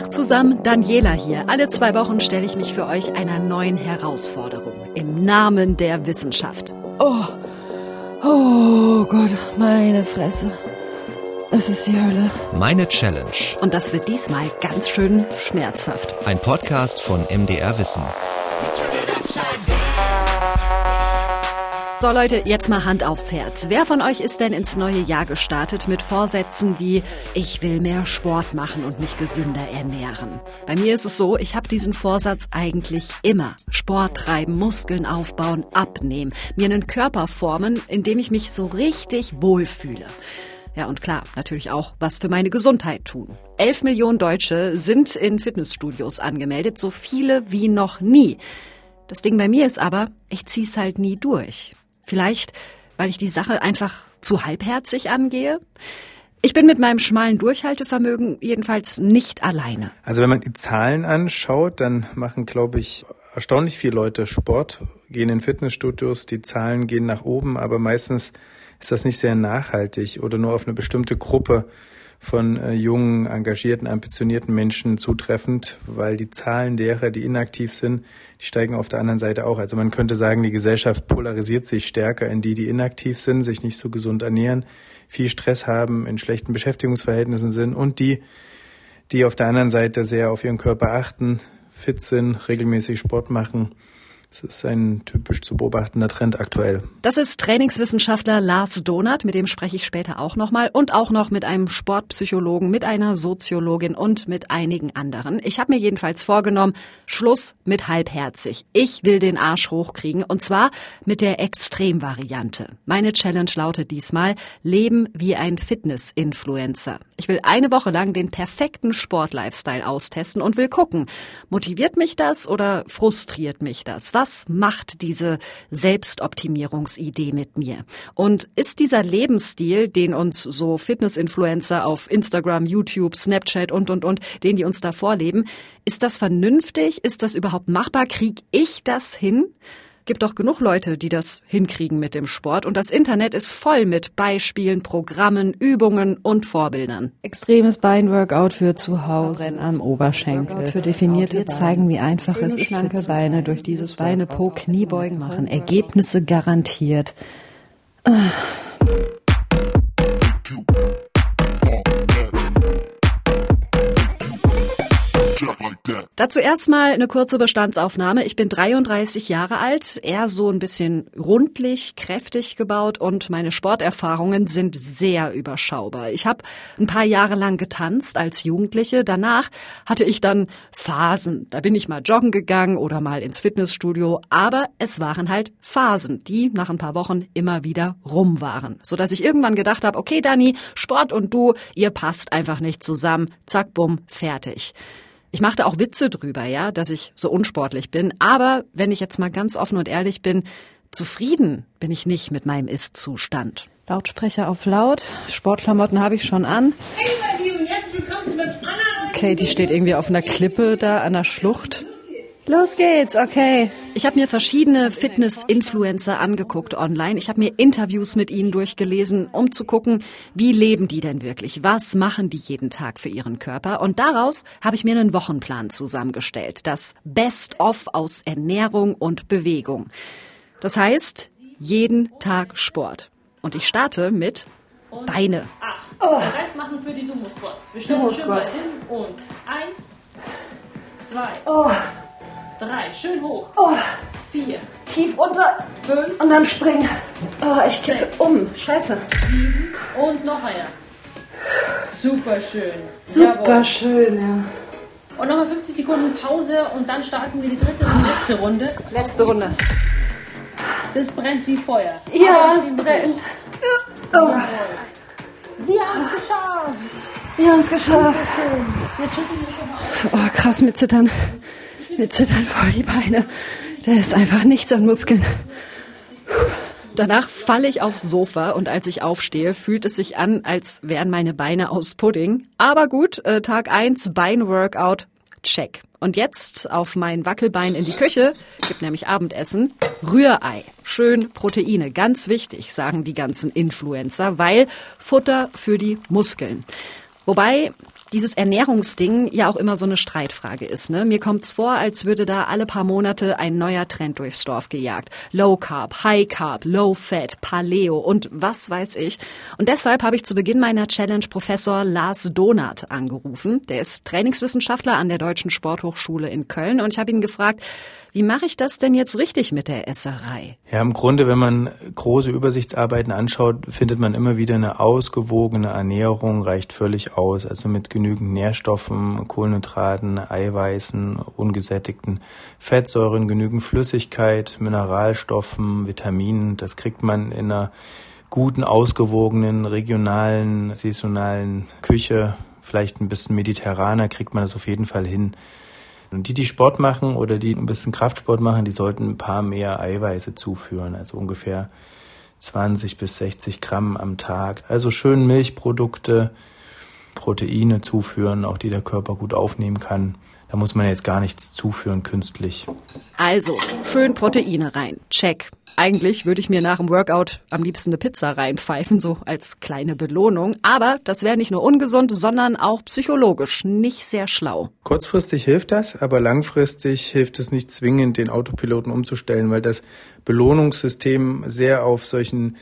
Tag zusammen, Daniela hier. Alle zwei Wochen stelle ich mich für euch einer neuen Herausforderung im Namen der Wissenschaft. Oh, oh Gott, meine Fresse. Es ist die Hölle. Meine Challenge. Und das wird diesmal ganz schön schmerzhaft. Ein Podcast von MDR Wissen. So Leute, jetzt mal Hand aufs Herz. Wer von euch ist denn ins neue Jahr gestartet mit Vorsätzen wie ich will mehr Sport machen und mich gesünder ernähren? Bei mir ist es so, ich habe diesen Vorsatz eigentlich immer. Sport treiben, Muskeln aufbauen, abnehmen, mir einen Körper formen, in dem ich mich so richtig wohlfühle. Ja, und klar, natürlich auch was für meine Gesundheit tun. Elf Millionen Deutsche sind in Fitnessstudios angemeldet, so viele wie noch nie. Das Ding bei mir ist aber, ich zieh's halt nie durch. Vielleicht, weil ich die Sache einfach zu halbherzig angehe? Ich bin mit meinem schmalen Durchhaltevermögen jedenfalls nicht alleine. Also wenn man die Zahlen anschaut, dann machen, glaube ich, erstaunlich viele Leute Sport, gehen in Fitnessstudios, die Zahlen gehen nach oben, aber meistens ist das nicht sehr nachhaltig oder nur auf eine bestimmte Gruppe von äh, jungen, engagierten, ambitionierten Menschen zutreffend, weil die Zahlen derer, die inaktiv sind, die steigen auf der anderen Seite auch. Also man könnte sagen, die Gesellschaft polarisiert sich stärker in die, die inaktiv sind, sich nicht so gesund ernähren, viel Stress haben, in schlechten Beschäftigungsverhältnissen sind und die, die auf der anderen Seite sehr auf ihren Körper achten, fit sind, regelmäßig Sport machen das ist ein typisch zu beobachtender Trend aktuell. Das ist Trainingswissenschaftler Lars Donath, mit dem spreche ich später auch nochmal und auch noch mit einem Sportpsychologen, mit einer Soziologin und mit einigen anderen. Ich habe mir jedenfalls vorgenommen, Schluss mit halbherzig. Ich will den Arsch hochkriegen und zwar mit der Extremvariante. Meine Challenge lautet diesmal Leben wie ein Fitness-Influencer. Ich will eine Woche lang den perfekten Sport-Lifestyle austesten und will gucken, motiviert mich das oder frustriert mich das? Was macht diese Selbstoptimierungsidee mit mir? Und ist dieser Lebensstil, den uns so Fitness-Influencer auf Instagram, YouTube, Snapchat und, und, und, den die uns da vorleben, ist das vernünftig? Ist das überhaupt machbar? Krieg ich das hin? Gibt doch genug Leute, die das hinkriegen mit dem Sport und das Internet ist voll mit Beispielen, Programmen, Übungen und Vorbildern. Extremes Beinworkout für zu Hause am Oberschenkel. Für definierte Wir zeigen, wie einfach es ist, schlanke Beine durch dieses Beine Po Kniebeugen machen. Ergebnisse garantiert. Ah. Dazu erstmal eine kurze Bestandsaufnahme. Ich bin 33 Jahre alt, eher so ein bisschen rundlich, kräftig gebaut und meine Sporterfahrungen sind sehr überschaubar. Ich habe ein paar Jahre lang getanzt als Jugendliche. Danach hatte ich dann Phasen. Da bin ich mal joggen gegangen oder mal ins Fitnessstudio. Aber es waren halt Phasen, die nach ein paar Wochen immer wieder rum waren. Sodass ich irgendwann gedacht habe, okay Dani, Sport und du, ihr passt einfach nicht zusammen. Zack, bumm, fertig. Ich machte auch Witze drüber, ja, dass ich so unsportlich bin. Aber wenn ich jetzt mal ganz offen und ehrlich bin, zufrieden bin ich nicht mit meinem Ist-Zustand. Lautsprecher auf laut. Sportklamotten habe ich schon an. Okay, die steht irgendwie auf einer Klippe da an der Schlucht. Los geht's, okay. Ich habe mir verschiedene Fitness-Influencer angeguckt online. Ich habe mir Interviews mit ihnen durchgelesen, um zu gucken, wie leben die denn wirklich? Was machen die jeden Tag für ihren Körper? Und daraus habe ich mir einen Wochenplan zusammengestellt. Das Best-of aus Ernährung und Bewegung. Das heißt, jeden Tag Sport. Und ich starte mit Beine. Oh. Bereit machen für die Sumo-Squats. Sumo-Squats. Und eins, zwei. Oh. Drei, schön hoch. Oh. Vier. Tief unter. Fünf. Und dann springen. Oh, ich kippe um. Scheiße. Sieben. Und noch einer. Super schön. Super Jawohl. schön, ja. Und nochmal 50 Sekunden Pause und dann starten wir die dritte und letzte Runde. Letzte Runde. Das brennt wie Feuer. Ja, es brennt. ist Oh. Wir haben es geschafft. wir haben es geschafft. Oh, krass, mir zittern. Mir zittern voll die Beine. Da ist einfach nichts an Muskeln. Danach falle ich aufs Sofa und als ich aufstehe, fühlt es sich an, als wären meine Beine aus Pudding. Aber gut, äh, Tag eins Beinworkout, check. Und jetzt auf mein Wackelbein in die Küche, gibt nämlich Abendessen, Rührei. Schön Proteine, ganz wichtig, sagen die ganzen Influencer, weil Futter für die Muskeln. Wobei, dieses Ernährungsding ja auch immer so eine Streitfrage ist. Ne? Mir kommt's vor, als würde da alle paar Monate ein neuer Trend durchs Dorf gejagt. Low Carb, High Carb, Low Fat, Paleo und was weiß ich. Und deshalb habe ich zu Beginn meiner Challenge Professor Lars Donath angerufen. Der ist Trainingswissenschaftler an der Deutschen Sporthochschule in Köln und ich habe ihn gefragt, wie mache ich das denn jetzt richtig mit der Esserei? Ja, im Grunde, wenn man große Übersichtsarbeiten anschaut, findet man immer wieder eine ausgewogene Ernährung, reicht völlig aus. Also mit genügend Nährstoffen, Kohlenhydraten, Eiweißen, ungesättigten Fettsäuren, genügend Flüssigkeit, Mineralstoffen, Vitaminen. Das kriegt man in einer guten, ausgewogenen, regionalen, saisonalen Küche, vielleicht ein bisschen mediterraner, kriegt man das auf jeden Fall hin. Und die, die Sport machen oder die ein bisschen Kraftsport machen, die sollten ein paar mehr Eiweiße zuführen, also ungefähr 20 bis 60 Gramm am Tag. Also schön Milchprodukte, Proteine zuführen, auch die der Körper gut aufnehmen kann. Da muss man jetzt gar nichts zuführen künstlich. Also, schön Proteine rein. Check. Eigentlich würde ich mir nach dem Workout am liebsten eine Pizza reinpfeifen, so als kleine Belohnung. Aber das wäre nicht nur ungesund, sondern auch psychologisch nicht sehr schlau. Kurzfristig hilft das, aber langfristig hilft es nicht zwingend, den Autopiloten umzustellen, weil das Belohnungssystem sehr auf solchen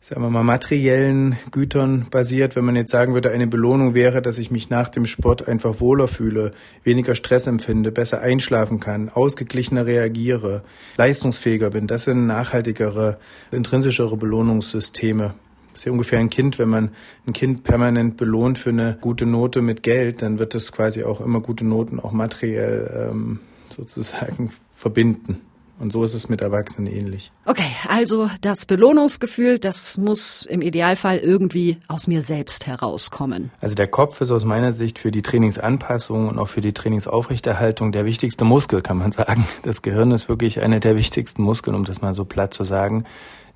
sagen wir mal, materiellen Gütern basiert. Wenn man jetzt sagen würde, eine Belohnung wäre, dass ich mich nach dem Sport einfach wohler fühle, weniger Stress empfinde, besser einschlafen kann, ausgeglichener reagiere, leistungsfähiger bin. Das sind nachhaltigere, intrinsischere Belohnungssysteme. Das ist ja ungefähr ein Kind, wenn man ein Kind permanent belohnt für eine gute Note mit Geld, dann wird es quasi auch immer gute Noten auch materiell ähm, sozusagen verbinden. Und so ist es mit Erwachsenen ähnlich. Okay, also das Belohnungsgefühl, das muss im Idealfall irgendwie aus mir selbst herauskommen. Also der Kopf ist aus meiner Sicht für die Trainingsanpassung und auch für die Trainingsaufrechterhaltung der wichtigste Muskel, kann man sagen. Das Gehirn ist wirklich einer der wichtigsten Muskeln, um das mal so platt zu sagen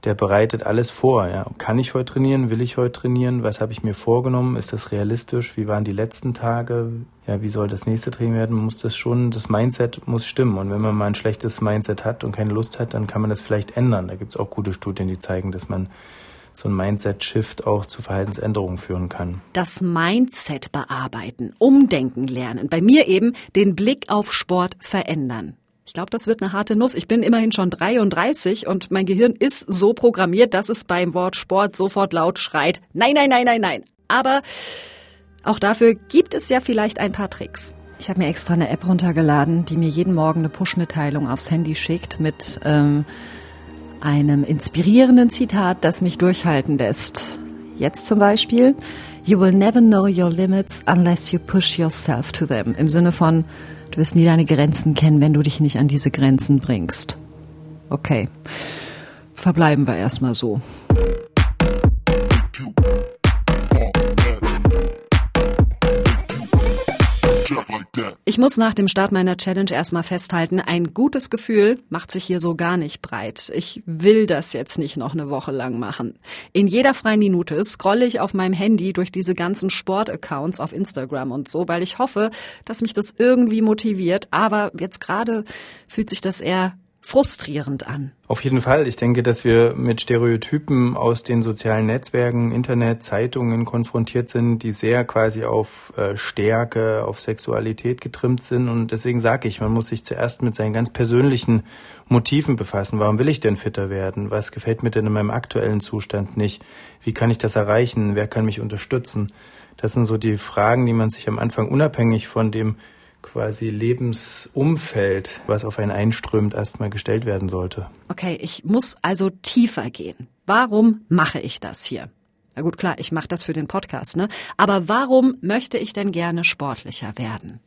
der bereitet alles vor. Ja. Kann ich heute trainieren? Will ich heute trainieren? Was habe ich mir vorgenommen? Ist das realistisch? Wie waren die letzten Tage? Ja, wie soll das nächste Training werden? Muss das schon, das Mindset muss stimmen. Und wenn man mal ein schlechtes Mindset hat und keine Lust hat, dann kann man das vielleicht ändern. Da gibt es auch gute Studien, die zeigen, dass man so ein Mindset-Shift auch zu Verhaltensänderungen führen kann. Das Mindset bearbeiten, umdenken lernen. Bei mir eben den Blick auf Sport verändern. Ich glaube, das wird eine harte Nuss. Ich bin immerhin schon 33 und mein Gehirn ist so programmiert, dass es beim Wort Sport sofort laut schreit. Nein, nein, nein, nein, nein. Aber auch dafür gibt es ja vielleicht ein paar Tricks. Ich habe mir extra eine App runtergeladen, die mir jeden Morgen eine Push-Mitteilung aufs Handy schickt mit ähm, einem inspirierenden Zitat, das mich durchhalten lässt. Jetzt zum Beispiel, You will never know your limits unless you push yourself to them. Im Sinne von, Du wirst nie deine Grenzen kennen, wenn du dich nicht an diese Grenzen bringst. Okay. Verbleiben wir erstmal so. Ich muss nach dem Start meiner Challenge erstmal festhalten, ein gutes Gefühl macht sich hier so gar nicht breit. Ich will das jetzt nicht noch eine Woche lang machen. In jeder freien Minute scrolle ich auf meinem Handy durch diese ganzen Sportaccounts auf Instagram und so, weil ich hoffe, dass mich das irgendwie motiviert. Aber jetzt gerade fühlt sich das eher frustrierend an. Auf jeden Fall. Ich denke, dass wir mit Stereotypen aus den sozialen Netzwerken, Internet, Zeitungen konfrontiert sind, die sehr quasi auf äh, Stärke, auf Sexualität getrimmt sind. Und deswegen sage ich, man muss sich zuerst mit seinen ganz persönlichen Motiven befassen. Warum will ich denn fitter werden? Was gefällt mir denn in meinem aktuellen Zustand nicht? Wie kann ich das erreichen? Wer kann mich unterstützen? Das sind so die Fragen, die man sich am Anfang unabhängig von dem quasi Lebensumfeld, was auf einen einströmt, erstmal gestellt werden sollte. Okay, ich muss also tiefer gehen. Warum mache ich das hier? Na gut, klar, ich mache das für den Podcast, ne? Aber warum möchte ich denn gerne sportlicher werden?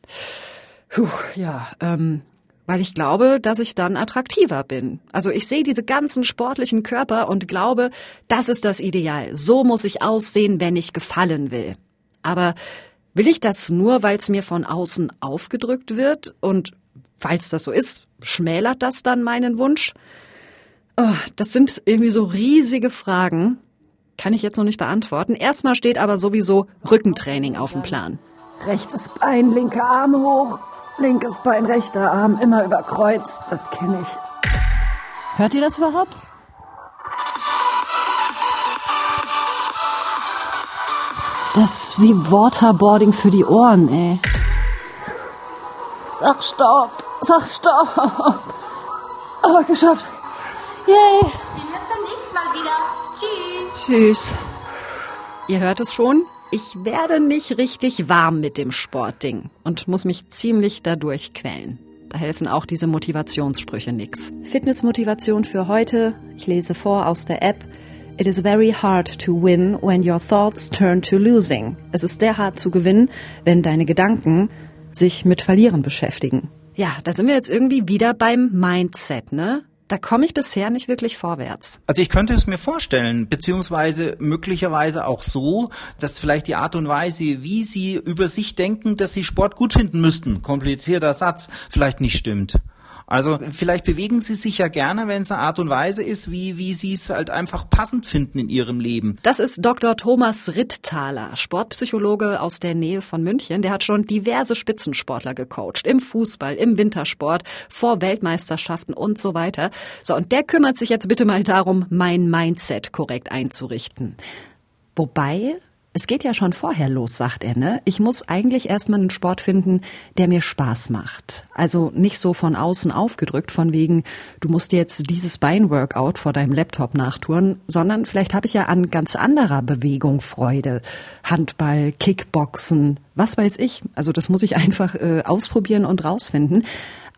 Puh, ja, ähm, weil ich glaube, dass ich dann attraktiver bin. Also ich sehe diese ganzen sportlichen Körper und glaube, das ist das Ideal. So muss ich aussehen, wenn ich gefallen will. Aber Will ich das nur, weil es mir von außen aufgedrückt wird? Und falls das so ist, schmälert das dann meinen Wunsch? Oh, das sind irgendwie so riesige Fragen. Kann ich jetzt noch nicht beantworten. Erstmal steht aber sowieso Rückentraining auf dem Plan. Rechtes Bein, linker Arm hoch. Linkes Bein, rechter Arm, immer über Kreuz. Das kenne ich. Hört ihr das überhaupt? Das ist wie Waterboarding für die Ohren, ey. Sag Stopp, sag Stopp. Oh, geschafft. Yay. Sehen wir uns beim nächsten Mal wieder. Tschüss. Tschüss. Ihr hört es schon. Ich werde nicht richtig warm mit dem Sportding und muss mich ziemlich dadurch quälen. Da helfen auch diese Motivationssprüche nix. Fitnessmotivation für heute. Ich lese vor aus der App. It is very hard to win when your thoughts turn to losing. Es ist sehr hart zu gewinnen, wenn deine Gedanken sich mit Verlieren beschäftigen. Ja, da sind wir jetzt irgendwie wieder beim Mindset, ne? Da komme ich bisher nicht wirklich vorwärts. Also ich könnte es mir vorstellen, beziehungsweise möglicherweise auch so, dass vielleicht die Art und Weise, wie Sie über sich denken, dass Sie Sport gut finden müssten, komplizierter Satz, vielleicht nicht stimmt. Also vielleicht bewegen Sie sich ja gerne, wenn es eine Art und Weise ist, wie, wie Sie es halt einfach passend finden in Ihrem Leben. Das ist Dr. Thomas Ritttaler, Sportpsychologe aus der Nähe von München. Der hat schon diverse Spitzensportler gecoacht. Im Fußball, im Wintersport, vor Weltmeisterschaften und so weiter. So, und der kümmert sich jetzt bitte mal darum, mein Mindset korrekt einzurichten. Wobei, es geht ja schon vorher los, sagt er, ne? Ich muss eigentlich erstmal einen Sport finden, der mir Spaß macht. Also nicht so von außen aufgedrückt, von wegen, du musst jetzt dieses Beinworkout vor deinem Laptop nachtouren, sondern vielleicht habe ich ja an ganz anderer Bewegung Freude. Handball, Kickboxen, was weiß ich. Also das muss ich einfach äh, ausprobieren und rausfinden.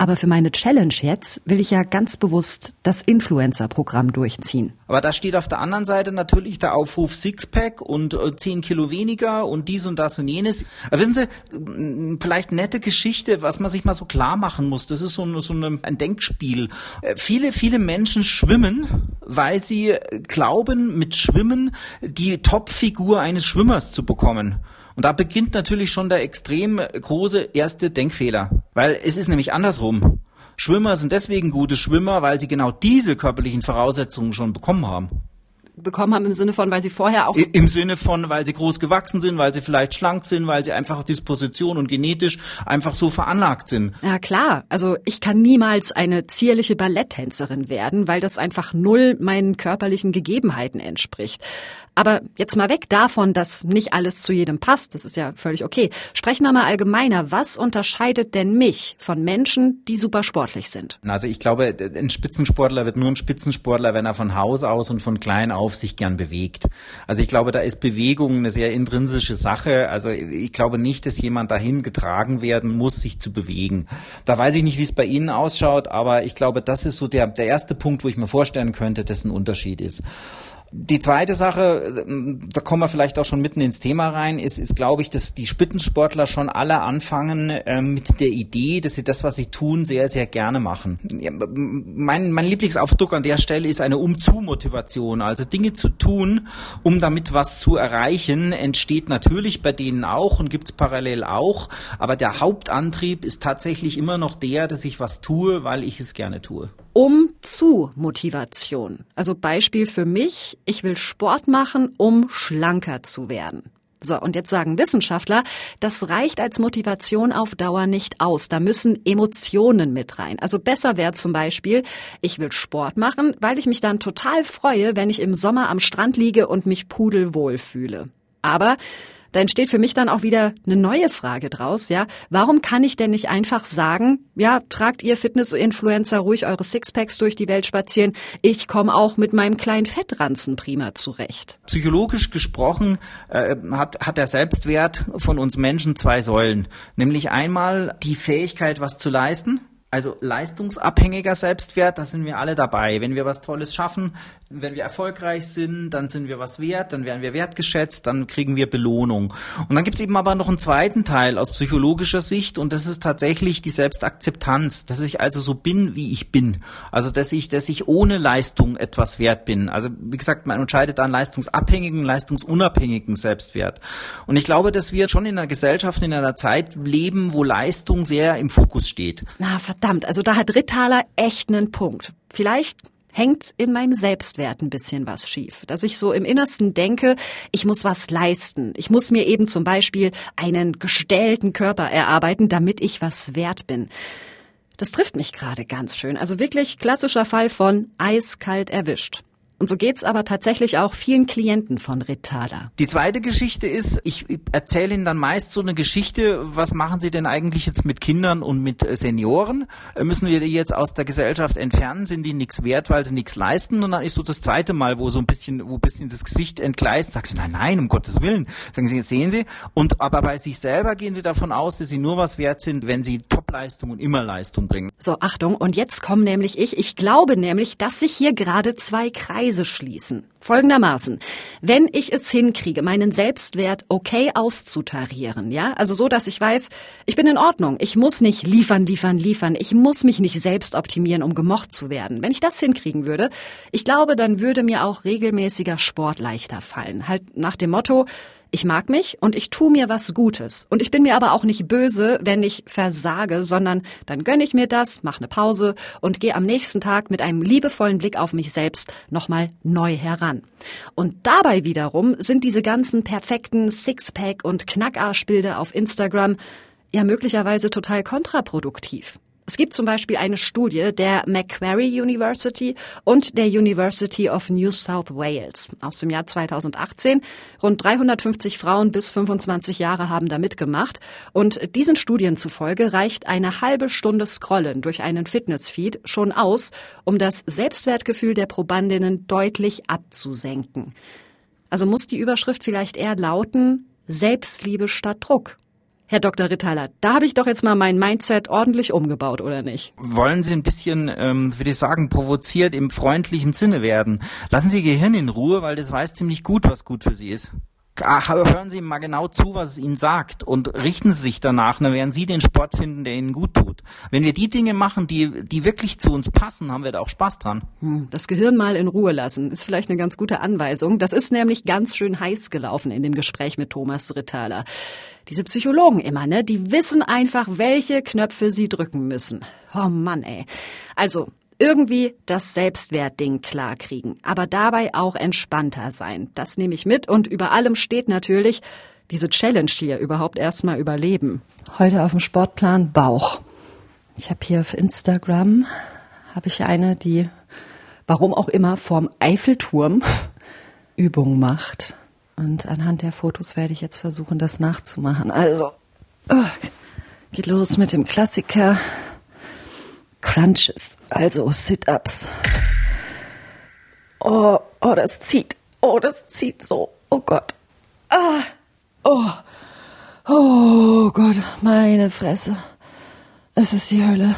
Aber für meine Challenge jetzt will ich ja ganz bewusst das Influencer-Programm durchziehen. Aber da steht auf der anderen Seite natürlich der Aufruf Sixpack und äh, 10 Kilo weniger und dies und das und jenes. Aber wissen Sie, vielleicht nette Geschichte, was man sich mal so klar machen muss. Das ist so, ein- so ein Denkspiel. Äh, viele, viele Menschen schwimmen, weil sie glauben, mit Schwimmen die Topfigur eines Schwimmers zu bekommen. Und da beginnt natürlich schon der extrem große erste Denkfehler. Weil es ist nämlich andersrum. Schwimmer sind deswegen gute Schwimmer, weil sie genau diese körperlichen Voraussetzungen schon bekommen haben. Bekommen haben im Sinne von, weil sie vorher auch Im Sinne von, weil sie groß gewachsen sind, weil sie vielleicht schlank sind, weil sie einfach Disposition und genetisch einfach so veranlagt sind. Ja klar, also ich kann niemals eine zierliche Balletttänzerin werden, weil das einfach null meinen körperlichen Gegebenheiten entspricht. Aber jetzt mal weg davon, dass nicht alles zu jedem passt, das ist ja völlig okay. Sprechen wir mal allgemeiner, was unterscheidet denn mich von Menschen, die super sportlich sind? Also ich glaube, ein Spitzensportler wird nur ein Spitzensportler, wenn er von Haus aus und von klein auf sich gern bewegt. Also ich glaube, da ist Bewegung eine sehr intrinsische Sache. Also ich glaube nicht, dass jemand dahin getragen werden muss, sich zu bewegen. Da weiß ich nicht, wie es bei Ihnen ausschaut, aber ich glaube, das ist so der, der erste Punkt, wo ich mir vorstellen könnte, dass ein Unterschied ist. Die zweite Sache, ähm, da kommen wir vielleicht auch schon mitten ins Thema rein, ist, ist glaube ich, dass die Spitzensportler schon alle anfangen ähm, mit der Idee, dass sie das, was sie tun, sehr, sehr gerne machen. Ja, mein, mein Lieblingsaufdruck an der Stelle ist eine Umzu-Motivation. Also Dinge zu tun, um damit was zu erreichen, entsteht natürlich bei denen auch und gibt's parallel auch. Aber der Hauptantrieb ist tatsächlich immer noch der, dass ich was tue, weil ich es gerne tue. Um zu Motivation. Also Beispiel für mich, ich will Sport machen, um schlanker zu werden. So, und jetzt sagen Wissenschaftler, das reicht als Motivation auf Dauer nicht aus. Da müssen Emotionen mit rein. Also besser wäre zum Beispiel, ich will Sport machen, weil ich mich dann total freue, wenn ich im Sommer am Strand liege und mich pudelwohl fühle. Aber da entsteht für mich dann auch wieder eine neue Frage draus, ja. Warum kann ich denn nicht einfach sagen, ja, tragt ihr Fitness-Influencer ruhig eure Sixpacks durch die Welt spazieren, ich komme auch mit meinem kleinen Fettranzen prima zurecht. Psychologisch gesprochen äh, hat, hat der Selbstwert von uns Menschen zwei Säulen. Nämlich einmal die Fähigkeit, was zu leisten. Also leistungsabhängiger Selbstwert, da sind wir alle dabei. Wenn wir was Tolles schaffen, wenn wir erfolgreich sind, dann sind wir was wert, dann werden wir wertgeschätzt, dann kriegen wir Belohnung. Und dann gibt es eben aber noch einen zweiten Teil aus psychologischer Sicht und das ist tatsächlich die Selbstakzeptanz, dass ich also so bin, wie ich bin. Also dass ich, dass ich ohne Leistung etwas wert bin. Also wie gesagt, man unterscheidet da einen leistungsabhängigen, leistungsunabhängigen Selbstwert. Und ich glaube, dass wir schon in einer Gesellschaft, in einer Zeit leben, wo Leistung sehr im Fokus steht. Na verdammt, also da hat Rittaler echt einen Punkt. Vielleicht hängt in meinem Selbstwert ein bisschen was schief. Dass ich so im Innersten denke, ich muss was leisten. Ich muss mir eben zum Beispiel einen gestellten Körper erarbeiten, damit ich was wert bin. Das trifft mich gerade ganz schön. Also wirklich klassischer Fall von eiskalt erwischt. Und so geht's aber tatsächlich auch vielen Klienten von Ritthaler. Die zweite Geschichte ist, ich erzähle Ihnen dann meist so eine Geschichte, was machen Sie denn eigentlich jetzt mit Kindern und mit äh, Senioren? Äh, müssen wir die jetzt aus der Gesellschaft entfernen? Sind die nichts wert, weil sie nichts leisten? Und dann ist so das zweite Mal, wo so ein bisschen, wo ein bisschen das Gesicht entgleist, sagst du, nein, nein, um Gottes Willen. Sagen Sie, jetzt sehen Sie. Und aber bei sich selber gehen Sie davon aus, dass Sie nur was wert sind, wenn Sie Topleistung und immer Leistung bringen. So, Achtung, und jetzt komme nämlich ich. Ich glaube nämlich, dass sich hier gerade zwei Kreise Kreise schließen. Folgendermaßen. Wenn ich es hinkriege, meinen Selbstwert okay auszutarieren, ja, also so, dass ich weiß, ich bin in Ordnung, ich muss nicht liefern, liefern, liefern, ich muss mich nicht selbst optimieren, um gemocht zu werden. Wenn ich das hinkriegen würde, ich glaube, dann würde mir auch regelmäßiger Sport leichter fallen. Halt nach dem Motto, ich mag mich und ich tu mir was Gutes. Und ich bin mir aber auch nicht böse, wenn ich versage, sondern dann gönne ich mir das, mache eine Pause und gehe am nächsten Tag mit einem liebevollen Blick auf mich selbst nochmal neu heran. Und dabei wiederum sind diese ganzen perfekten Sixpack und Knackarschbilder auf Instagram ja möglicherweise total kontraproduktiv. Es gibt zum Beispiel eine Studie der Macquarie University und der University of New South Wales aus dem Jahr 2018. Rund 350 Frauen bis 25 Jahre haben da mitgemacht. Und diesen Studien zufolge reicht eine halbe Stunde Scrollen durch einen Fitnessfeed schon aus, um das Selbstwertgefühl der Probandinnen deutlich abzusenken. Also muss die Überschrift vielleicht eher lauten, Selbstliebe statt Druck. Herr Dr. Rittaler, da habe ich doch jetzt mal mein Mindset ordentlich umgebaut, oder nicht? Wollen Sie ein bisschen, ähm, würde ich sagen, provoziert im freundlichen Sinne werden? Lassen Sie Ihr Gehirn in Ruhe, weil das weiß ziemlich gut, was gut für Sie ist. Ah, hören Sie mal genau zu, was es Ihnen sagt und richten Sie sich danach, dann werden Sie den Sport finden, der Ihnen gut tut. Wenn wir die Dinge machen, die, die wirklich zu uns passen, haben wir da auch Spaß dran. Hm, das Gehirn mal in Ruhe lassen, ist vielleicht eine ganz gute Anweisung. Das ist nämlich ganz schön heiß gelaufen in dem Gespräch mit Thomas Rittaler. Diese Psychologen immer, ne? Die wissen einfach, welche Knöpfe sie drücken müssen. Oh Mann, ey. Also, irgendwie das Selbstwertding klarkriegen, aber dabei auch entspannter sein. Das nehme ich mit und über allem steht natürlich diese Challenge hier überhaupt erstmal überleben. Heute auf dem Sportplan Bauch. Ich habe hier auf Instagram habe ich eine, die warum auch immer vorm Eiffelturm Übung macht. Und anhand der Fotos werde ich jetzt versuchen, das nachzumachen. Also, uh, geht los mit dem Klassiker. Crunches, also Sit-ups. Oh, oh, das zieht. Oh, das zieht so. Oh Gott. Ah. Oh. Oh Gott, meine Fresse. Es ist die Hölle.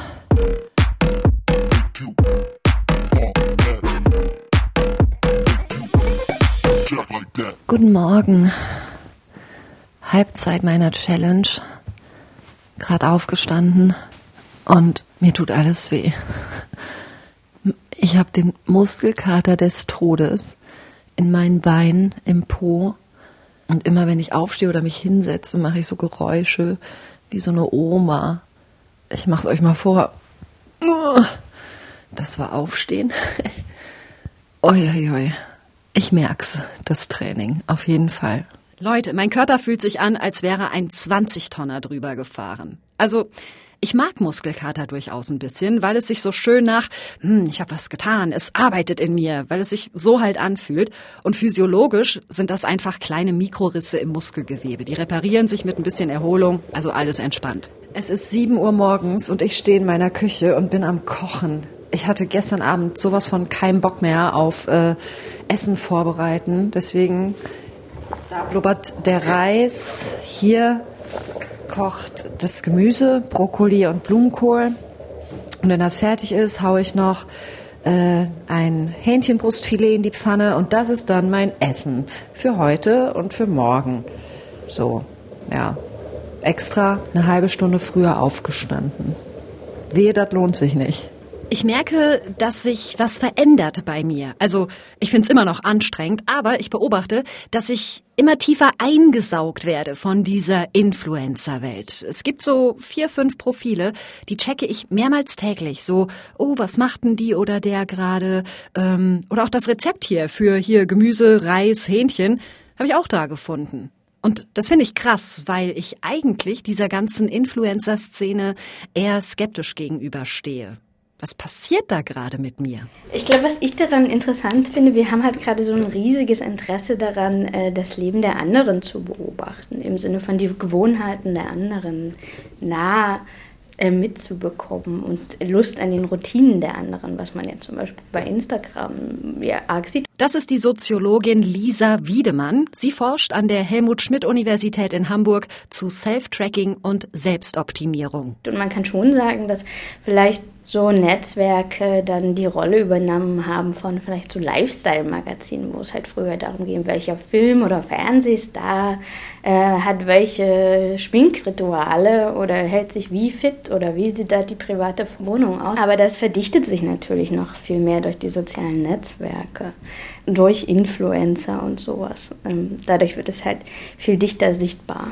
Guten Morgen. Halbzeit meiner Challenge. Gerade aufgestanden. Und mir tut alles weh. Ich habe den Muskelkater des Todes in meinen Beinen, im Po. Und immer wenn ich aufstehe oder mich hinsetze, mache ich so Geräusche wie so eine Oma. Ich mache es euch mal vor. Das war Aufstehen. Uiuiui. Ich merk's, das Training, auf jeden Fall. Leute, mein Körper fühlt sich an, als wäre ein 20-Tonner drüber gefahren. Also, ich mag Muskelkater durchaus ein bisschen, weil es sich so schön nach, hm, ich habe was getan, es arbeitet in mir, weil es sich so halt anfühlt. Und physiologisch sind das einfach kleine Mikrorisse im Muskelgewebe. Die reparieren sich mit ein bisschen Erholung, also alles entspannt. Es ist sieben Uhr morgens und ich stehe in meiner Küche und bin am Kochen. Ich hatte gestern Abend sowas von keinem Bock mehr auf äh, Essen vorbereiten. Deswegen da blubbert der Reis. Hier kocht das Gemüse, Brokkoli und Blumenkohl. Und wenn das fertig ist, haue ich noch äh, ein Hähnchenbrustfilet in die Pfanne und das ist dann mein Essen für heute und für morgen. So, ja. Extra eine halbe Stunde früher aufgestanden. Wehe, das lohnt sich nicht. Ich merke, dass sich was verändert bei mir. Also ich finde es immer noch anstrengend, aber ich beobachte, dass ich immer tiefer eingesaugt werde von dieser Influencer-Welt. Es gibt so vier, fünf Profile, die checke ich mehrmals täglich. So, oh, was macht denn die oder der gerade? Ähm, oder auch das Rezept hier für hier Gemüse, Reis, Hähnchen habe ich auch da gefunden. Und das finde ich krass, weil ich eigentlich dieser ganzen Influencer-Szene eher skeptisch gegenüberstehe. Was passiert da gerade mit mir? Ich glaube, was ich daran interessant finde, wir haben halt gerade so ein riesiges Interesse daran, äh, das Leben der anderen zu beobachten, im Sinne von die Gewohnheiten der anderen nah äh, mitzubekommen und Lust an den Routinen der anderen, was man jetzt zum Beispiel bei Instagram ja arg sieht. Das ist die Soziologin Lisa Wiedemann. Sie forscht an der Helmut Schmidt Universität in Hamburg zu Self-Tracking und Selbstoptimierung. Und man kann schon sagen, dass vielleicht so Netzwerke dann die Rolle übernommen haben von vielleicht so Lifestyle-Magazinen, wo es halt früher darum ging, welcher Film oder Fernsehstar äh, hat welche Schminkrituale oder hält sich wie fit oder wie sieht da die private Wohnung aus. Aber das verdichtet sich natürlich noch viel mehr durch die sozialen Netzwerke, durch Influencer und sowas. Ähm, dadurch wird es halt viel dichter sichtbar.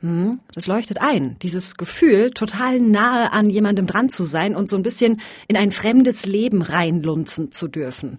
Hm, das leuchtet ein. Dieses Gefühl, total nahe an jemandem dran zu sein und so ein bisschen in ein fremdes Leben reinlunzen zu dürfen.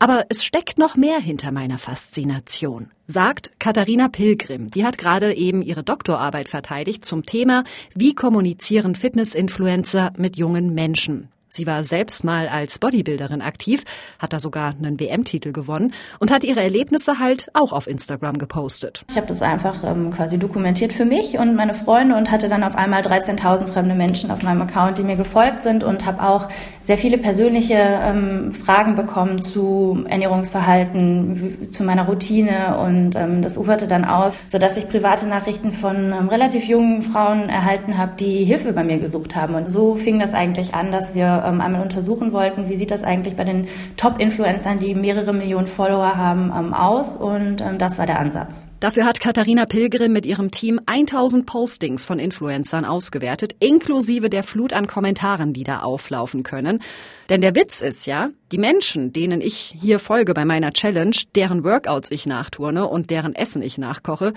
Aber es steckt noch mehr hinter meiner Faszination, sagt Katharina Pilgrim. Die hat gerade eben ihre Doktorarbeit verteidigt zum Thema, wie kommunizieren Fitness-Influencer mit jungen Menschen. Sie war selbst mal als Bodybuilderin aktiv, hat da sogar einen WM-Titel gewonnen und hat ihre Erlebnisse halt auch auf Instagram gepostet. Ich habe das einfach ähm, quasi dokumentiert für mich und meine Freunde und hatte dann auf einmal 13.000 fremde Menschen auf meinem Account, die mir gefolgt sind und habe auch sehr viele persönliche ähm, Fragen bekommen zu Ernährungsverhalten, zu meiner Routine und ähm, das uferte dann aus, sodass ich private Nachrichten von ähm, relativ jungen Frauen erhalten habe, die Hilfe bei mir gesucht haben. Und so fing das eigentlich an, dass wir ähm, einmal untersuchen wollten, wie sieht das eigentlich bei den Top-Influencern, die mehrere Millionen Follower haben, ähm, aus. Und ähm, das war der Ansatz. Dafür hat Katharina Pilgrim mit ihrem Team 1000 Postings von Influencern ausgewertet, inklusive der Flut an Kommentaren, die da auflaufen können. Denn der Witz ist ja, die Menschen, denen ich hier folge bei meiner Challenge, deren Workouts ich nachturne und deren Essen ich nachkoche,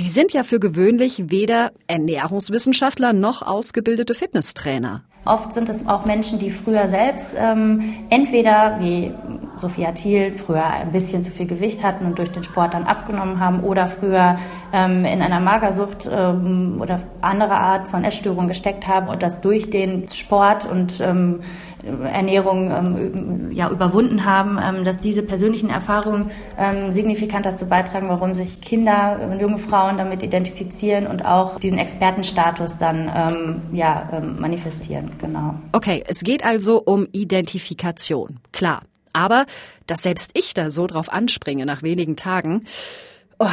die sind ja für gewöhnlich weder Ernährungswissenschaftler noch ausgebildete Fitnesstrainer. Oft sind es auch Menschen, die früher selbst ähm, entweder, wie Sophia Thiel, früher ein bisschen zu viel Gewicht hatten und durch den Sport dann abgenommen haben oder früher ähm, in einer Magersucht ähm, oder andere Art von Essstörung gesteckt haben und das durch den Sport und ähm, Ernährung ähm, ja, überwunden haben, ähm, dass diese persönlichen Erfahrungen ähm, signifikant dazu beitragen, warum sich Kinder und junge Frauen damit identifizieren und auch diesen Expertenstatus dann ja, manifestieren. Genau. Okay, es geht also um Identifikation, klar. Aber dass selbst ich da so drauf anspringe nach wenigen Tagen, oh,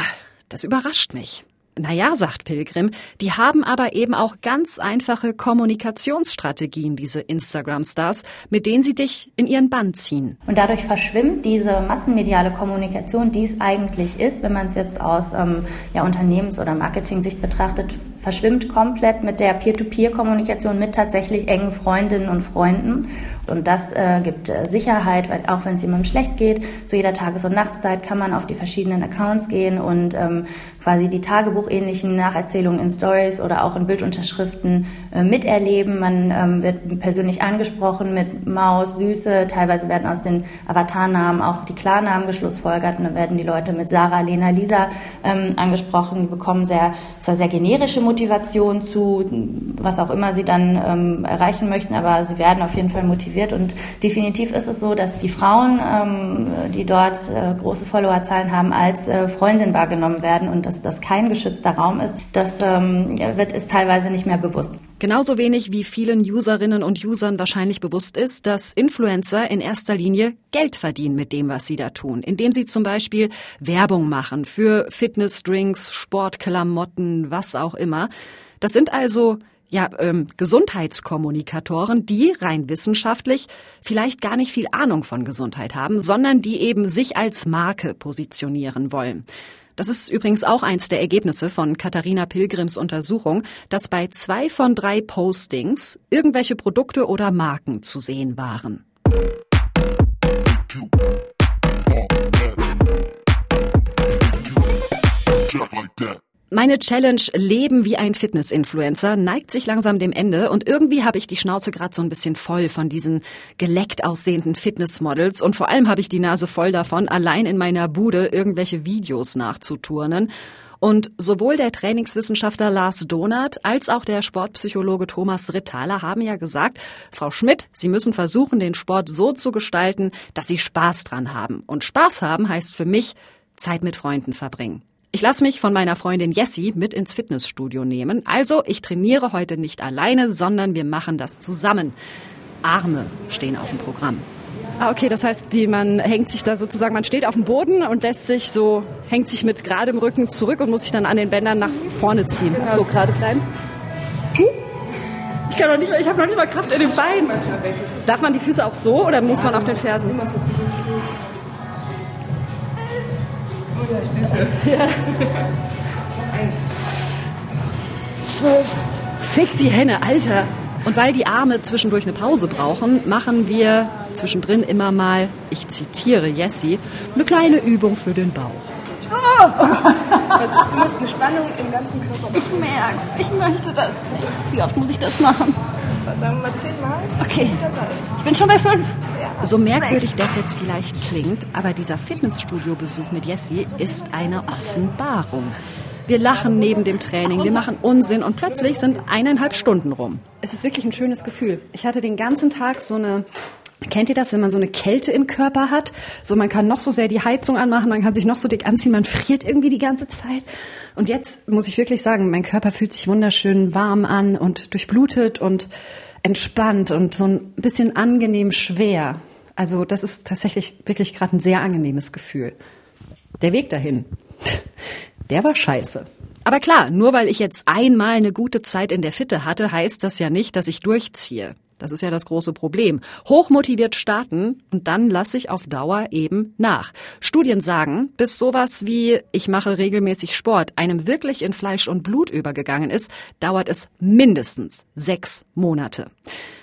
das überrascht mich. Naja, sagt Pilgrim, die haben aber eben auch ganz einfache Kommunikationsstrategien, diese Instagram-Stars, mit denen sie dich in ihren Bann ziehen. Und dadurch verschwimmt diese massenmediale Kommunikation, die es eigentlich ist, wenn man es jetzt aus ähm, ja, Unternehmens- oder Marketing-Sicht betrachtet, verschwimmt komplett mit der Peer-to-Peer-Kommunikation mit tatsächlich engen Freundinnen und Freunden. Und das äh, gibt äh, Sicherheit, weil auch wenn es jemandem schlecht geht, zu jeder Tages- und Nachtszeit kann man auf die verschiedenen Accounts gehen und ähm, quasi die Tagebuchähnlichen Nacherzählungen in Stories oder auch in Bildunterschriften äh, miterleben. Man ähm, wird persönlich angesprochen mit Maus, Süße. Teilweise werden aus den Avatarnamen auch die Klarnamen geschlussfolgert. Und dann werden die Leute mit Sarah, Lena, Lisa ähm, angesprochen. Die bekommen sehr, zwar sehr generische Motivation zu, was auch immer sie dann ähm, erreichen möchten, aber sie werden auf jeden Fall motiviert und definitiv ist es so, dass die Frauen, ähm, die dort äh, große Followerzahlen haben, als äh, Freundin wahrgenommen werden und dass das kein geschützter Raum ist, das ähm, wird ist teilweise nicht mehr bewusst. Genauso wenig wie vielen Userinnen und Usern wahrscheinlich bewusst ist, dass Influencer in erster Linie Geld verdienen mit dem, was sie da tun, indem sie zum Beispiel Werbung machen für Fitnessdrinks, Sportklamotten, was auch immer. Das sind also ja, ähm, Gesundheitskommunikatoren, die rein wissenschaftlich vielleicht gar nicht viel Ahnung von Gesundheit haben, sondern die eben sich als Marke positionieren wollen. Das ist übrigens auch eins der Ergebnisse von Katharina Pilgrims Untersuchung, dass bei zwei von drei Postings irgendwelche Produkte oder Marken zu sehen waren. Meine Challenge Leben wie ein Fitness-Influencer neigt sich langsam dem Ende und irgendwie habe ich die Schnauze gerade so ein bisschen voll von diesen geleckt aussehenden Fitnessmodels und vor allem habe ich die Nase voll davon, allein in meiner Bude irgendwelche Videos nachzuturnen. Und sowohl der Trainingswissenschaftler Lars Donath als auch der Sportpsychologe Thomas Rittaler haben ja gesagt, Frau Schmidt, Sie müssen versuchen, den Sport so zu gestalten, dass Sie Spaß dran haben. Und Spaß haben heißt für mich Zeit mit Freunden verbringen. Ich lasse mich von meiner Freundin Jessie mit ins Fitnessstudio nehmen. Also, ich trainiere heute nicht alleine, sondern wir machen das zusammen. Arme stehen auf dem Programm. Ah, okay, das heißt, die, man hängt sich da sozusagen, man steht auf dem Boden und lässt sich so, hängt sich mit geradem Rücken zurück und muss sich dann an den Bändern nach vorne ziehen. Ja, so gerade bleiben. Ich kann noch nicht, ich habe noch nicht mal Kraft in den Beinen. Darf man die Füße auch so oder muss man auf den Fersen? Oh ja, ich sehe es ja. Zwölf. Fick die Henne, Alter. Und weil die Arme zwischendurch eine Pause brauchen, machen wir zwischendrin immer mal, ich zitiere Jessie, eine kleine Übung für den Bauch. Oh, also, du musst eine Spannung im ganzen Körper machen. Ich merk's, ich möchte das nicht. Wie oft muss ich das machen? Was sagen wir mal zehnmal? Okay. Ich bin schon bei fünf. Ja. So merkwürdig das jetzt vielleicht klingt, aber dieser Fitnessstudio-Besuch mit Jessie ist eine Offenbarung. Wir lachen neben dem Training, wir machen Unsinn und plötzlich sind eineinhalb Stunden rum. Es ist wirklich ein schönes Gefühl. Ich hatte den ganzen Tag so eine Kennt ihr das, wenn man so eine Kälte im Körper hat? So, man kann noch so sehr die Heizung anmachen, man kann sich noch so dick anziehen, man friert irgendwie die ganze Zeit. Und jetzt muss ich wirklich sagen, mein Körper fühlt sich wunderschön warm an und durchblutet und entspannt und so ein bisschen angenehm schwer. Also, das ist tatsächlich wirklich gerade ein sehr angenehmes Gefühl. Der Weg dahin, der war scheiße. Aber klar, nur weil ich jetzt einmal eine gute Zeit in der Fitte hatte, heißt das ja nicht, dass ich durchziehe. Das ist ja das große Problem. Hochmotiviert starten und dann lasse ich auf Dauer eben nach. Studien sagen, bis sowas wie ich mache regelmäßig Sport einem wirklich in Fleisch und Blut übergegangen ist, dauert es mindestens sechs Monate.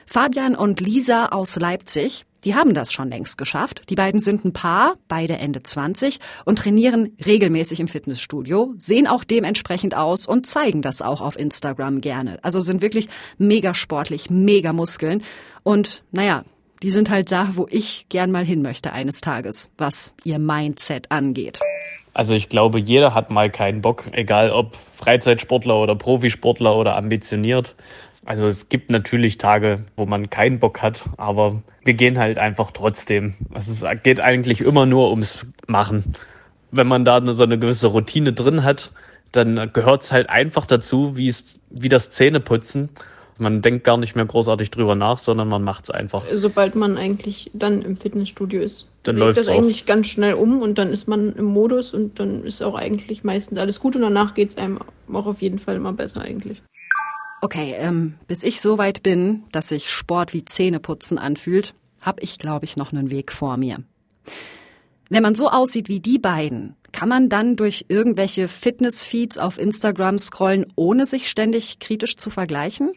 Fabian und Lisa aus Leipzig die haben das schon längst geschafft. Die beiden sind ein Paar, beide Ende 20 und trainieren regelmäßig im Fitnessstudio, sehen auch dementsprechend aus und zeigen das auch auf Instagram gerne. Also sind wirklich mega sportlich, mega Muskeln und naja, die sind halt da, wo ich gern mal hin möchte eines Tages, was ihr Mindset angeht. Also ich glaube, jeder hat mal keinen Bock, egal ob Freizeitsportler oder Profisportler oder ambitioniert. Also es gibt natürlich Tage, wo man keinen Bock hat, aber wir gehen halt einfach trotzdem. Also es geht eigentlich immer nur ums Machen. Wenn man da so eine gewisse Routine drin hat, dann gehört es halt einfach dazu, wie es, wie das Zähneputzen. Man denkt gar nicht mehr großartig drüber nach, sondern man macht es einfach. Sobald man eigentlich dann im Fitnessstudio ist, dann läuft das eigentlich ganz schnell um und dann ist man im Modus und dann ist auch eigentlich meistens alles gut und danach geht es einem auch auf jeden Fall immer besser eigentlich. Okay, ähm, bis ich so weit bin, dass sich Sport wie Zähneputzen anfühlt, habe ich, glaube ich, noch einen Weg vor mir. Wenn man so aussieht wie die beiden, kann man dann durch irgendwelche Fitnessfeeds auf Instagram scrollen, ohne sich ständig kritisch zu vergleichen?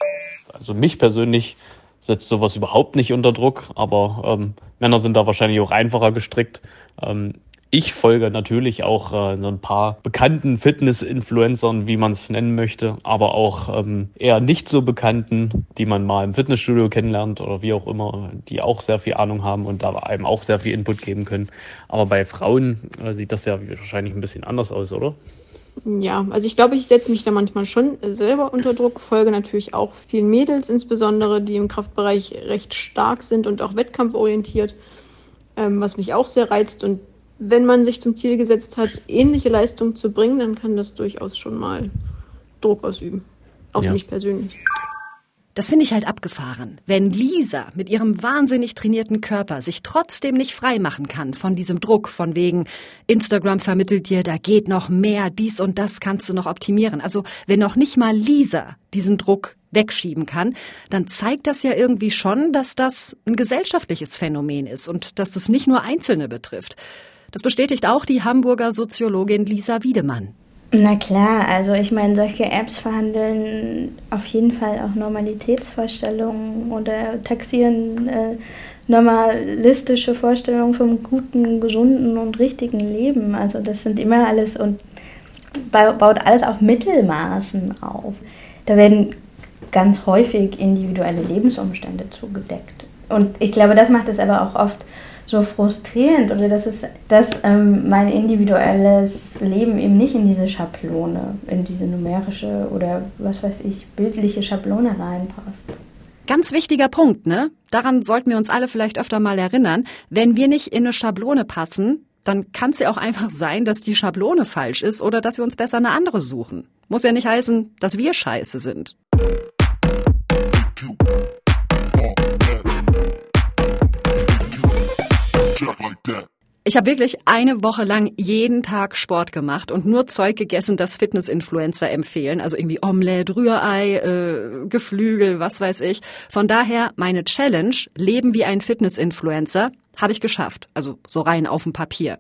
Also mich persönlich setzt sowas überhaupt nicht unter Druck, aber ähm, Männer sind da wahrscheinlich auch einfacher gestrickt. Ähm, ich folge natürlich auch äh, so ein paar bekannten Fitness-Influencern, wie man es nennen möchte, aber auch ähm, eher nicht so bekannten, die man mal im Fitnessstudio kennenlernt oder wie auch immer, die auch sehr viel Ahnung haben und da einem auch sehr viel Input geben können. Aber bei Frauen äh, sieht das ja wahrscheinlich ein bisschen anders aus, oder? Ja, also ich glaube, ich setze mich da manchmal schon selber unter Druck, folge natürlich auch vielen Mädels insbesondere, die im Kraftbereich recht stark sind und auch wettkampforientiert, ähm, was mich auch sehr reizt und wenn man sich zum Ziel gesetzt hat, ähnliche Leistungen zu bringen, dann kann das durchaus schon mal Druck ausüben. Auf ja. mich persönlich. Das finde ich halt abgefahren. Wenn Lisa mit ihrem wahnsinnig trainierten Körper sich trotzdem nicht frei machen kann von diesem Druck, von wegen Instagram vermittelt dir, da geht noch mehr, dies und das kannst du noch optimieren. Also wenn noch nicht mal Lisa diesen Druck wegschieben kann, dann zeigt das ja irgendwie schon, dass das ein gesellschaftliches Phänomen ist und dass das nicht nur Einzelne betrifft. Das bestätigt auch die Hamburger Soziologin Lisa Wiedemann. Na klar, also ich meine, solche Apps verhandeln auf jeden Fall auch Normalitätsvorstellungen oder taxieren äh, normalistische Vorstellungen vom guten, gesunden und richtigen Leben. Also das sind immer alles und baut alles auf Mittelmaßen auf. Da werden ganz häufig individuelle Lebensumstände zugedeckt. Und ich glaube, das macht es aber auch oft so frustrierend oder dass es, dass ähm, mein individuelles Leben eben nicht in diese Schablone, in diese numerische oder was weiß ich, bildliche Schablone reinpasst. Ganz wichtiger Punkt, ne? Daran sollten wir uns alle vielleicht öfter mal erinnern. Wenn wir nicht in eine Schablone passen, dann kann es ja auch einfach sein, dass die Schablone falsch ist oder dass wir uns besser eine andere suchen. Muss ja nicht heißen, dass wir scheiße sind. Ich habe wirklich eine Woche lang jeden Tag Sport gemacht und nur Zeug gegessen, das Fitness-Influencer empfehlen. Also irgendwie Omelette, Rührei, äh, Geflügel, was weiß ich. Von daher meine Challenge, Leben wie ein Fitness-Influencer, habe ich geschafft. Also so rein auf dem Papier.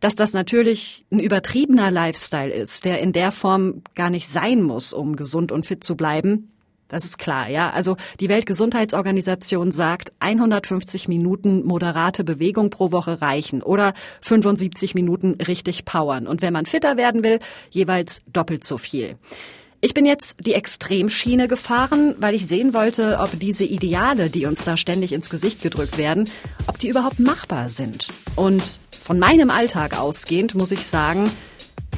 Dass das natürlich ein übertriebener Lifestyle ist, der in der Form gar nicht sein muss, um gesund und fit zu bleiben, das ist klar, ja. Also die Weltgesundheitsorganisation sagt, 150 Minuten moderate Bewegung pro Woche reichen oder 75 Minuten richtig powern. Und wenn man fitter werden will, jeweils doppelt so viel. Ich bin jetzt die Extremschiene gefahren, weil ich sehen wollte, ob diese Ideale, die uns da ständig ins Gesicht gedrückt werden, ob die überhaupt machbar sind. Und von meinem Alltag ausgehend muss ich sagen,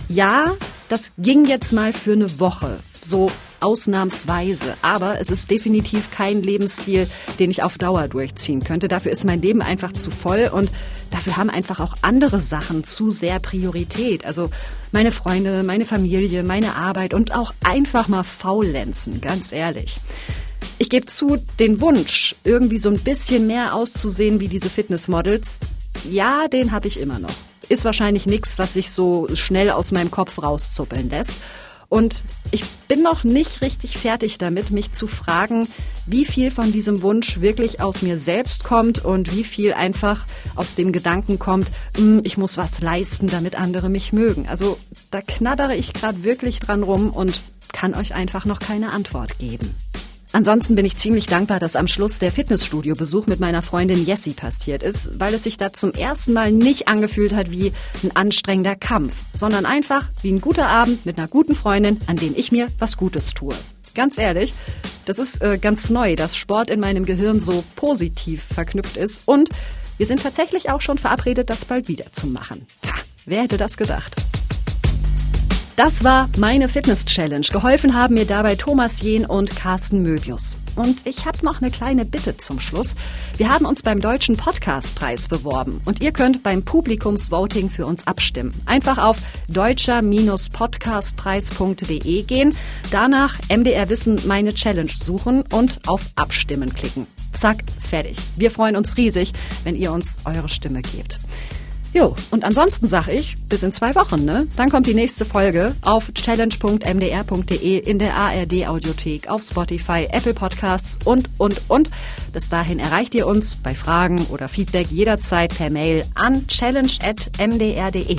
ja, das ging jetzt mal für eine Woche. So ausnahmsweise. Aber es ist definitiv kein Lebensstil, den ich auf Dauer durchziehen könnte. Dafür ist mein Leben einfach zu voll und dafür haben einfach auch andere Sachen zu sehr Priorität. Also meine Freunde, meine Familie, meine Arbeit und auch einfach mal faulenzen, ganz ehrlich. Ich gebe zu, den Wunsch, irgendwie so ein bisschen mehr auszusehen wie diese Fitnessmodels, ja, den habe ich immer noch. Ist wahrscheinlich nichts, was sich so schnell aus meinem Kopf rauszuppeln lässt. Und ich bin noch nicht richtig fertig damit, mich zu fragen, wie viel von diesem Wunsch wirklich aus mir selbst kommt und wie viel einfach aus dem Gedanken kommt, hm, ich muss was leisten, damit andere mich mögen. Also da knaddere ich gerade wirklich dran rum und kann euch einfach noch keine Antwort geben. Ansonsten bin ich ziemlich dankbar, dass am Schluss der Fitnessstudio-Besuch mit meiner Freundin Jessie passiert ist, weil es sich da zum ersten Mal nicht angefühlt hat wie ein anstrengender Kampf, sondern einfach wie ein guter Abend mit einer guten Freundin, an dem ich mir was Gutes tue. Ganz ehrlich, das ist äh, ganz neu, dass Sport in meinem Gehirn so positiv verknüpft ist und wir sind tatsächlich auch schon verabredet, das bald wieder zu machen. Ja, wer hätte das gedacht? Das war meine Fitness-Challenge. Geholfen haben mir dabei Thomas Jehn und Carsten Möbius. Und ich habe noch eine kleine Bitte zum Schluss. Wir haben uns beim Deutschen Podcastpreis beworben und ihr könnt beim Publikumsvoting für uns abstimmen. Einfach auf deutscher-podcastpreis.de gehen, danach MDR Wissen meine Challenge suchen und auf Abstimmen klicken. Zack, fertig. Wir freuen uns riesig, wenn ihr uns eure Stimme gebt. Jo, und ansonsten sage ich, bis in zwei Wochen, ne? Dann kommt die nächste Folge auf challenge.mdr.de in der ARD Audiothek, auf Spotify, Apple Podcasts und, und, und. Bis dahin erreicht ihr uns bei Fragen oder Feedback jederzeit per Mail an challenge.mdr.de.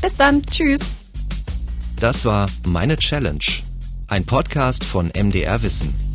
Bis dann, tschüss. Das war Meine Challenge, ein Podcast von MDR Wissen.